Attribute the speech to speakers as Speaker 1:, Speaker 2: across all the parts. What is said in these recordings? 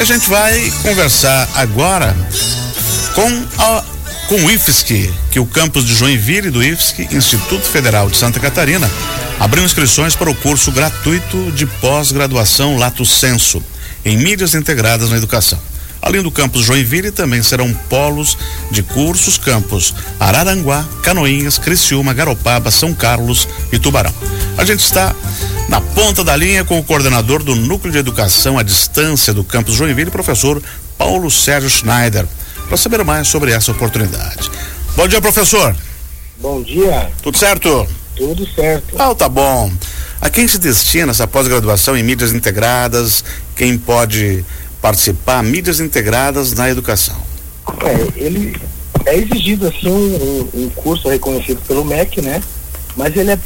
Speaker 1: a gente vai conversar agora com a com o IFSC, que o campus de Joinville do IFSC, Instituto Federal de Santa Catarina, abriu inscrições para o curso gratuito de pós-graduação Lato Senso em mídias integradas na educação. Além do campus Joinville, também serão polos de cursos campus Araranguá, Canoinhas, Criciúma, Garopaba, São Carlos e Tubarão. A gente está na ponta da linha com o coordenador do Núcleo de Educação à Distância do campus Joinville, professor Paulo Sérgio Schneider para saber mais sobre essa oportunidade. Bom dia, professor.
Speaker 2: Bom dia.
Speaker 1: Tudo certo?
Speaker 2: Tudo certo.
Speaker 1: Ah, tá bom. A quem se destina essa pós-graduação em mídias integradas? Quem pode participar? Mídias integradas na educação.
Speaker 2: É, ele é exigido assim um, um curso reconhecido pelo MEC, né? Mas ele é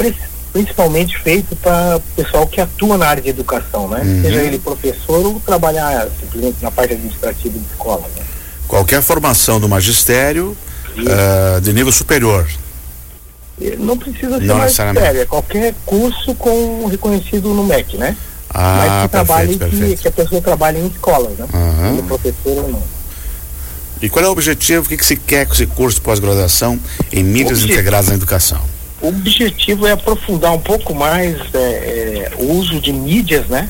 Speaker 2: principalmente feito para pessoal que atua na área de educação, né? Uhum. Seja ele professor ou trabalhar simplesmente na parte administrativa de escola. Né?
Speaker 1: qualquer formação do magistério uh, de nível superior.
Speaker 2: Não precisa ser Não magistério, é qualquer curso com reconhecido no MEC, né? Ah, Mas que trabalhe que, que, a pessoa trabalhe em escolas, né? Uhum. professor ou não.
Speaker 1: E qual é o objetivo? O que, que se quer com esse curso de pós-graduação em mídias integradas na educação?
Speaker 2: O objetivo é aprofundar um pouco mais é, é, o uso de mídias, né?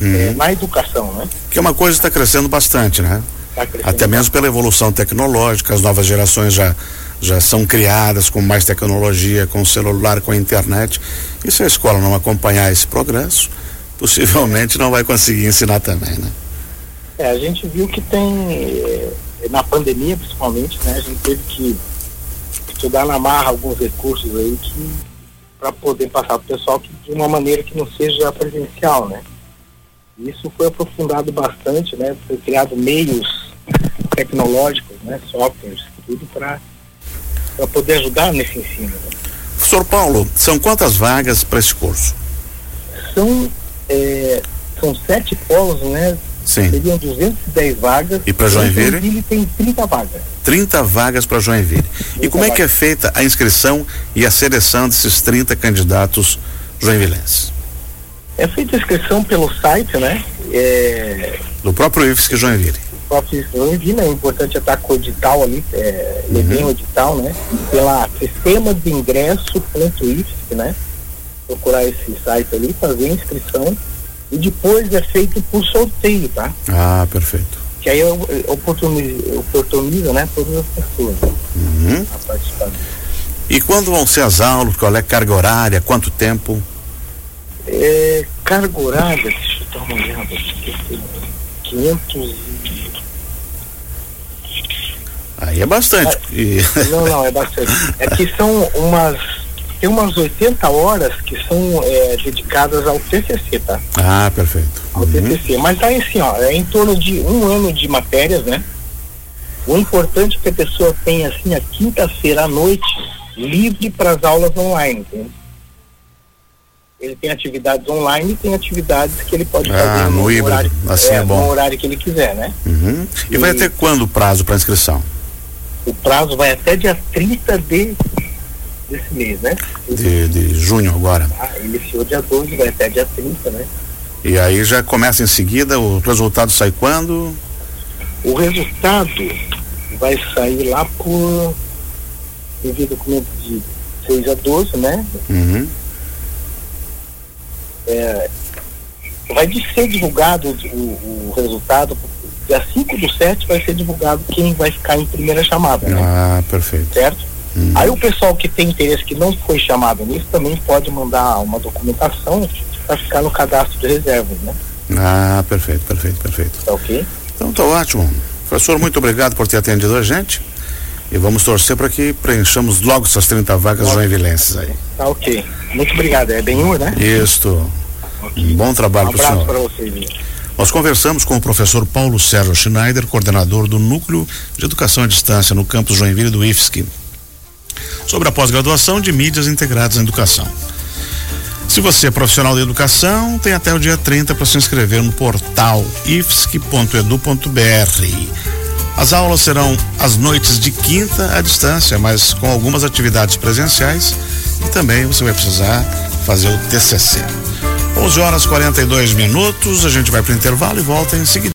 Speaker 2: Uhum. É, na educação, né?
Speaker 1: Que é uma coisa que está crescendo bastante, né? Tá Até mesmo pela evolução tecnológica, as novas gerações já já são criadas com mais tecnologia, com celular, com internet. E se a escola não acompanhar esse progresso, possivelmente não vai conseguir ensinar também, né?
Speaker 2: É, a gente viu que tem, eh, na pandemia principalmente, né, a gente teve que estudar na marra alguns recursos aí que para poder passar para o pessoal que, de uma maneira que não seja presencial, né? Isso foi aprofundado bastante, né? Foi criado meios tecnológicos, né, softwares, tudo para poder ajudar nesse ensino. Né?
Speaker 1: Professor Paulo, são quantas vagas para esse curso?
Speaker 2: São, são sete polos, né?
Speaker 1: Sim.
Speaker 2: Seriam 210 vagas.
Speaker 1: E para Joinville?
Speaker 2: Joinville tem 30 vagas.
Speaker 1: 30 vagas para Joinville. E como é que é feita a inscrição e a seleção desses 30 candidatos joinvilenses?
Speaker 2: É feita a inscrição pelo site, né? É...
Speaker 1: Do próprio IFSC Joinville
Speaker 2: próprio Joinville, é importante estar com o edital ali, é, uhum. o edital, né? Pela sistema de ingresso ingresso.ifsc, né? Procurar esse site ali, fazer a inscrição e depois é feito por sorteio, tá?
Speaker 1: Ah, perfeito.
Speaker 2: Que aí oportuniza, oportuniza né, todas as pessoas
Speaker 1: uhum. a participar. E quando vão ser as aulas? Qual é a carga horária? Quanto tempo?
Speaker 2: É, carga horária, deixa eu dar uma olhada, 500
Speaker 1: Aí é bastante.
Speaker 2: É, não, não, é bastante. É que são umas. Tem umas 80 horas que são é, dedicadas ao TCC, tá?
Speaker 1: Ah, perfeito.
Speaker 2: Ao uhum. TCC. Mas tá assim, ó, é em torno de um ano de matérias, né? O importante é que a pessoa tenha, assim, a quinta-feira à noite livre para as aulas online, entende? Ele tem atividades online e tem atividades que ele pode ah, fazer
Speaker 1: no, no horário, assim é, é bom.
Speaker 2: no horário que ele quiser, né?
Speaker 1: Uhum. E, e vai ter quando o prazo para inscrição?
Speaker 2: o prazo vai até dia 30 de, desse mês, né?
Speaker 1: De, de junho agora.
Speaker 2: Ah, iniciou dia 12, vai até dia 30, né?
Speaker 1: E aí já começa em seguida, o resultado sai quando?
Speaker 2: O resultado vai sair lá por envio documento de 6 a 12, né?
Speaker 1: Uhum.
Speaker 2: É, vai ser divulgado o, o resultado dia 5 do 7 vai ser divulgado quem vai ficar em primeira chamada. Né?
Speaker 1: Ah, perfeito.
Speaker 2: Certo? Hum. Aí o pessoal que tem interesse que não foi chamado nisso também pode mandar uma documentação para ficar no cadastro de reservas, né?
Speaker 1: Ah, perfeito, perfeito, perfeito.
Speaker 2: Tá ok?
Speaker 1: Então tá ótimo. Professor, muito obrigado por ter atendido a gente. E vamos torcer para que preenchamos logo essas 30 vagas joinvilenses aí.
Speaker 2: Tá ok. Muito obrigado. É bem né?
Speaker 1: Isso. Okay. Um bom trabalho um para o senhor.
Speaker 2: para vocês.
Speaker 1: Nós conversamos com o professor Paulo Sérgio Schneider, coordenador do Núcleo de Educação à Distância no campus Joinville do IFSC, sobre a pós-graduação de mídias integradas na educação. Se você é profissional de educação, tem até o dia 30 para se inscrever no portal ifsc.edu.br. As aulas serão às noites de quinta à distância, mas com algumas atividades presenciais e também você vai precisar fazer o TCC. 11 horas 42 minutos, a gente vai para o intervalo e volta em seguida.